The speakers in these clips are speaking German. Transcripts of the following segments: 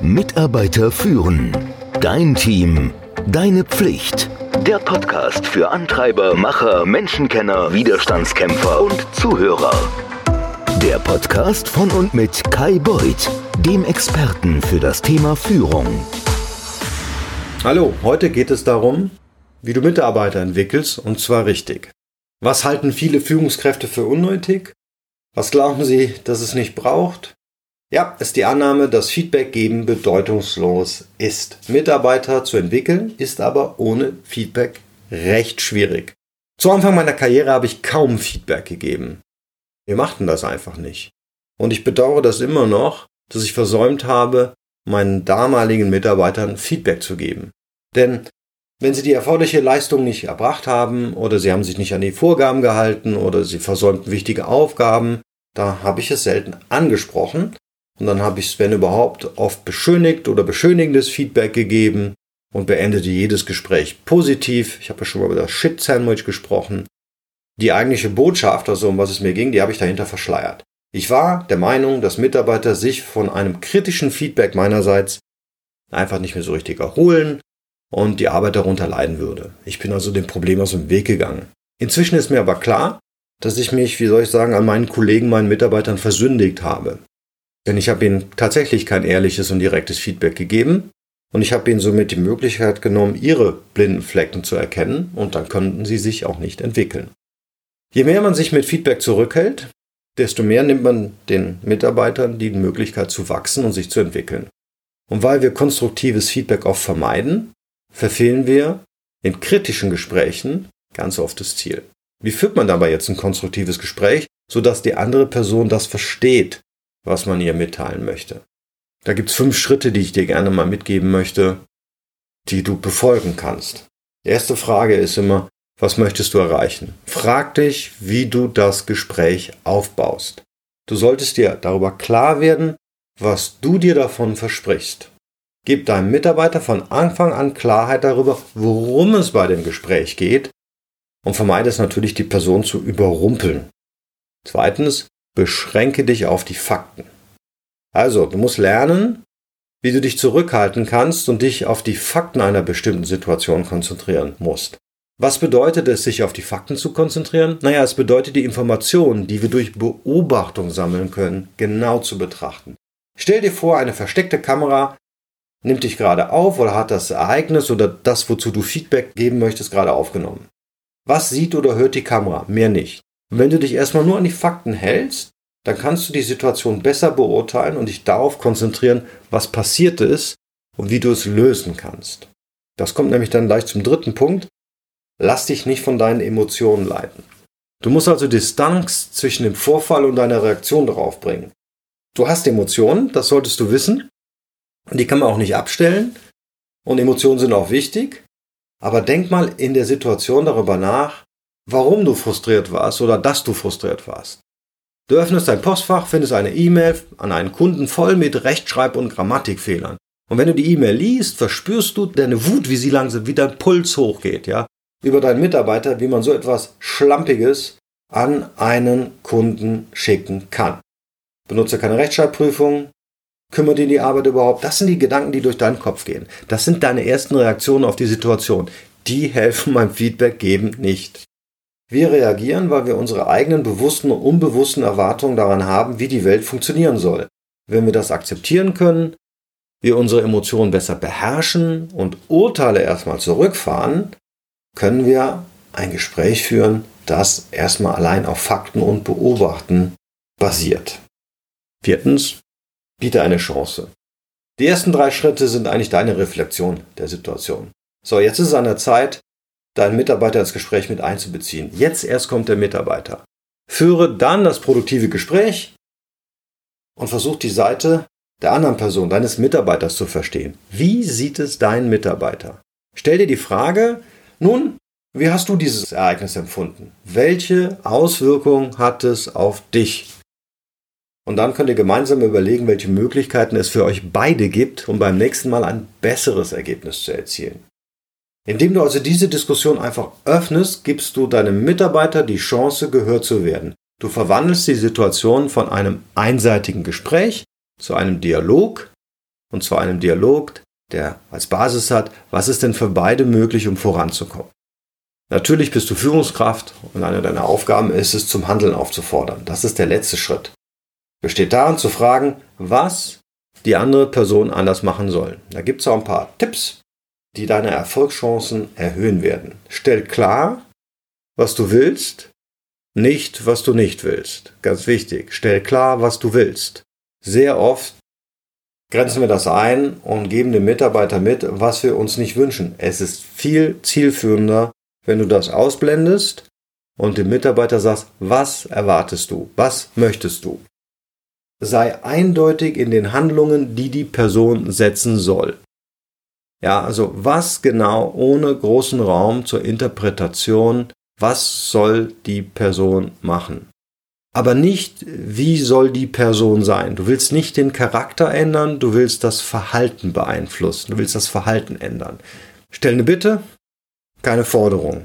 Mitarbeiter führen. Dein Team. Deine Pflicht. Der Podcast für Antreiber, Macher, Menschenkenner, Widerstandskämpfer und Zuhörer. Der Podcast von und mit Kai Beuth, dem Experten für das Thema Führung. Hallo, heute geht es darum, wie du Mitarbeiter entwickelst und zwar richtig. Was halten viele Führungskräfte für unnötig? Was glauben sie, dass es nicht braucht? Ja, ist die Annahme, dass Feedback geben bedeutungslos ist. Mitarbeiter zu entwickeln ist aber ohne Feedback recht schwierig. Zu Anfang meiner Karriere habe ich kaum Feedback gegeben. Wir machten das einfach nicht. Und ich bedauere das immer noch, dass ich versäumt habe, meinen damaligen Mitarbeitern Feedback zu geben. Denn wenn sie die erforderliche Leistung nicht erbracht haben oder sie haben sich nicht an die Vorgaben gehalten oder sie versäumten wichtige Aufgaben, da habe ich es selten angesprochen und dann habe ich es, wenn überhaupt, oft beschönigt oder beschönigendes Feedback gegeben und beendete jedes Gespräch positiv. Ich habe ja schon mal über das Shit-Sandwich gesprochen. Die eigentliche Botschaft, also um was es mir ging, die habe ich dahinter verschleiert. Ich war der Meinung, dass Mitarbeiter sich von einem kritischen Feedback meinerseits einfach nicht mehr so richtig erholen und die Arbeit darunter leiden würde. Ich bin also dem Problem aus dem Weg gegangen. Inzwischen ist mir aber klar, dass ich mich, wie soll ich sagen, an meinen Kollegen, meinen Mitarbeitern versündigt habe. Denn ich habe ihnen tatsächlich kein ehrliches und direktes Feedback gegeben und ich habe ihnen somit die Möglichkeit genommen, ihre blinden Flecken zu erkennen und dann konnten sie sich auch nicht entwickeln. Je mehr man sich mit Feedback zurückhält, desto mehr nimmt man den Mitarbeitern die Möglichkeit zu wachsen und sich zu entwickeln. Und weil wir konstruktives Feedback oft vermeiden, verfehlen wir in kritischen Gesprächen ganz oft das Ziel. Wie führt man dabei jetzt ein konstruktives Gespräch, sodass die andere Person das versteht, was man ihr mitteilen möchte? Da gibt's fünf Schritte, die ich dir gerne mal mitgeben möchte, die du befolgen kannst. Die erste Frage ist immer, was möchtest du erreichen? Frag dich, wie du das Gespräch aufbaust. Du solltest dir darüber klar werden, was du dir davon versprichst. Gib deinem Mitarbeiter von Anfang an Klarheit darüber, worum es bei dem Gespräch geht und vermeide es natürlich, die Person zu überrumpeln. Zweitens, beschränke dich auf die Fakten. Also, du musst lernen, wie du dich zurückhalten kannst und dich auf die Fakten einer bestimmten Situation konzentrieren musst. Was bedeutet es, sich auf die Fakten zu konzentrieren? Naja, es bedeutet die Informationen, die wir durch Beobachtung sammeln können, genau zu betrachten. Stell dir vor, eine versteckte Kamera nimmt dich gerade auf oder hat das Ereignis oder das, wozu du Feedback geben möchtest, gerade aufgenommen. Was sieht oder hört die Kamera? Mehr nicht. Und wenn du dich erstmal nur an die Fakten hältst, dann kannst du die Situation besser beurteilen und dich darauf konzentrieren, was passiert ist und wie du es lösen kannst. Das kommt nämlich dann gleich zum dritten Punkt. Lass dich nicht von deinen Emotionen leiten. Du musst also Distanz zwischen dem Vorfall und deiner Reaktion darauf bringen. Du hast Emotionen, das solltest du wissen, die kann man auch nicht abstellen. Und Emotionen sind auch wichtig. Aber denk mal in der Situation darüber nach, warum du frustriert warst oder dass du frustriert warst. Du öffnest dein Postfach, findest eine E-Mail an einen Kunden voll mit Rechtschreib- und Grammatikfehlern. Und wenn du die E-Mail liest, verspürst du deine Wut, wie sie langsam, wie dein Puls hochgeht, ja, über deinen Mitarbeiter, wie man so etwas Schlampiges an einen Kunden schicken kann. Benutze keine Rechtschreibprüfung, kümmert dir die Arbeit überhaupt? Das sind die Gedanken, die durch deinen Kopf gehen. Das sind deine ersten Reaktionen auf die Situation. Die helfen beim Feedback geben nicht. Wir reagieren, weil wir unsere eigenen bewussten und unbewussten Erwartungen daran haben, wie die Welt funktionieren soll. Wenn wir das akzeptieren können, wir unsere Emotionen besser beherrschen und Urteile erstmal zurückfahren, können wir ein Gespräch führen, das erstmal allein auf Fakten und Beobachten basiert. Viertens, biete eine Chance. Die ersten drei Schritte sind eigentlich deine Reflexion der Situation. So, jetzt ist es an der Zeit, deinen Mitarbeiter ins Gespräch mit einzubeziehen. Jetzt erst kommt der Mitarbeiter. Führe dann das produktive Gespräch und versuch die Seite der anderen Person, deines Mitarbeiters zu verstehen. Wie sieht es dein Mitarbeiter? Stell dir die Frage, nun, wie hast du dieses Ereignis empfunden? Welche Auswirkungen hat es auf dich? Und dann könnt ihr gemeinsam überlegen, welche Möglichkeiten es für euch beide gibt, um beim nächsten Mal ein besseres Ergebnis zu erzielen. Indem du also diese Diskussion einfach öffnest, gibst du deinem Mitarbeiter die Chance, gehört zu werden. Du verwandelst die Situation von einem einseitigen Gespräch zu einem Dialog, und zwar einem Dialog, der als Basis hat, was ist denn für beide möglich, um voranzukommen. Natürlich bist du Führungskraft und eine deiner Aufgaben ist es, zum Handeln aufzufordern. Das ist der letzte Schritt. Besteht darin zu fragen, was die andere Person anders machen soll. Da gibt es auch ein paar Tipps, die deine Erfolgschancen erhöhen werden. Stell klar, was du willst, nicht, was du nicht willst. Ganz wichtig. Stell klar, was du willst. Sehr oft grenzen wir das ein und geben dem Mitarbeiter mit, was wir uns nicht wünschen. Es ist viel zielführender, wenn du das ausblendest und dem Mitarbeiter sagst, was erwartest du? Was möchtest du? Sei eindeutig in den Handlungen, die die Person setzen soll. Ja, also was genau ohne großen Raum zur Interpretation, was soll die Person machen? Aber nicht, wie soll die Person sein? Du willst nicht den Charakter ändern, du willst das Verhalten beeinflussen, du willst das Verhalten ändern. Stell eine Bitte, keine Forderung.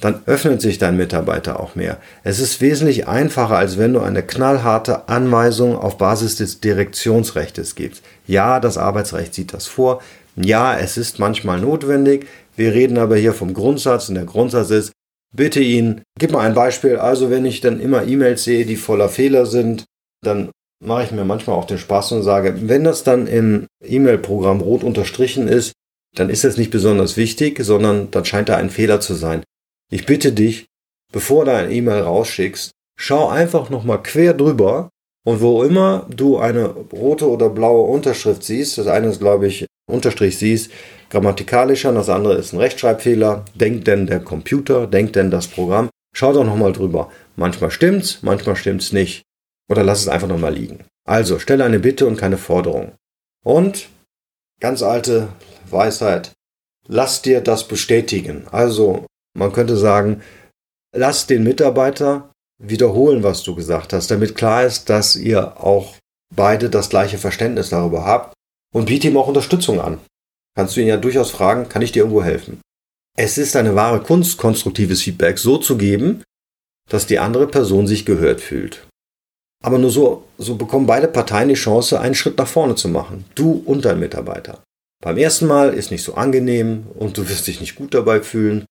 Dann öffnet sich dein Mitarbeiter auch mehr. Es ist wesentlich einfacher, als wenn du eine knallharte Anweisung auf Basis des Direktionsrechts gibst. Ja, das Arbeitsrecht sieht das vor. Ja, es ist manchmal notwendig. Wir reden aber hier vom Grundsatz und der Grundsatz ist, bitte ihn, gib mal ein Beispiel. Also wenn ich dann immer E-Mails sehe, die voller Fehler sind, dann mache ich mir manchmal auch den Spaß und sage, wenn das dann im E-Mail-Programm rot unterstrichen ist, dann ist es nicht besonders wichtig, sondern dann scheint da ein Fehler zu sein. Ich bitte dich, bevor du ein E-Mail rausschickst, schau einfach nochmal quer drüber und wo immer du eine rote oder blaue Unterschrift siehst, das eine ist glaube ich Unterstrich siehst, grammatikalischer, das andere ist ein Rechtschreibfehler, denkt denn der Computer, denkt denn das Programm, schau doch nochmal drüber. Manchmal stimmt's, manchmal stimmt's nicht. Oder lass es einfach nochmal liegen. Also, stelle eine Bitte und keine Forderung. Und, ganz alte Weisheit, lass dir das bestätigen. Also, man könnte sagen, lass den Mitarbeiter wiederholen, was du gesagt hast, damit klar ist, dass ihr auch beide das gleiche Verständnis darüber habt und biete ihm auch Unterstützung an. Kannst du ihn ja durchaus fragen, kann ich dir irgendwo helfen? Es ist eine wahre Kunst, konstruktives Feedback so zu geben, dass die andere Person sich gehört fühlt. Aber nur so, so bekommen beide Parteien die Chance, einen Schritt nach vorne zu machen. Du und dein Mitarbeiter. Beim ersten Mal ist nicht so angenehm und du wirst dich nicht gut dabei fühlen.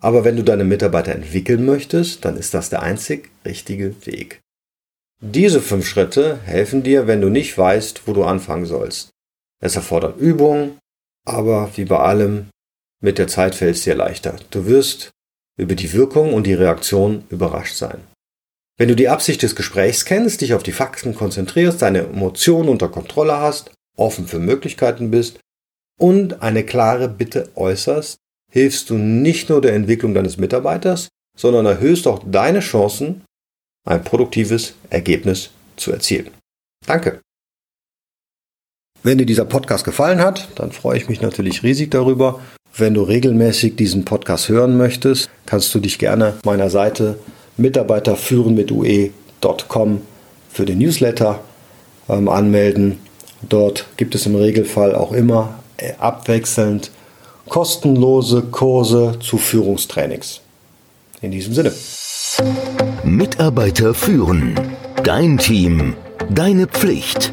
Aber wenn du deine Mitarbeiter entwickeln möchtest, dann ist das der einzig richtige Weg. Diese fünf Schritte helfen dir, wenn du nicht weißt, wo du anfangen sollst. Es erfordert Übung, aber wie bei allem, mit der Zeit fällt es dir leichter. Du wirst über die Wirkung und die Reaktion überrascht sein. Wenn du die Absicht des Gesprächs kennst, dich auf die Fakten konzentrierst, deine Emotionen unter Kontrolle hast, offen für Möglichkeiten bist und eine klare Bitte äußerst, hilfst du nicht nur der Entwicklung deines Mitarbeiters, sondern erhöhst auch deine Chancen, ein produktives Ergebnis zu erzielen. Danke. Wenn dir dieser Podcast gefallen hat, dann freue ich mich natürlich riesig darüber. Wenn du regelmäßig diesen Podcast hören möchtest, kannst du dich gerne meiner Seite mitarbeiterführen mit ue.com für den Newsletter ähm, anmelden. Dort gibt es im Regelfall auch immer äh, abwechselnd kostenlose Kurse zu Führungstrainings. In diesem Sinne. Mitarbeiter führen. Dein Team. Deine Pflicht.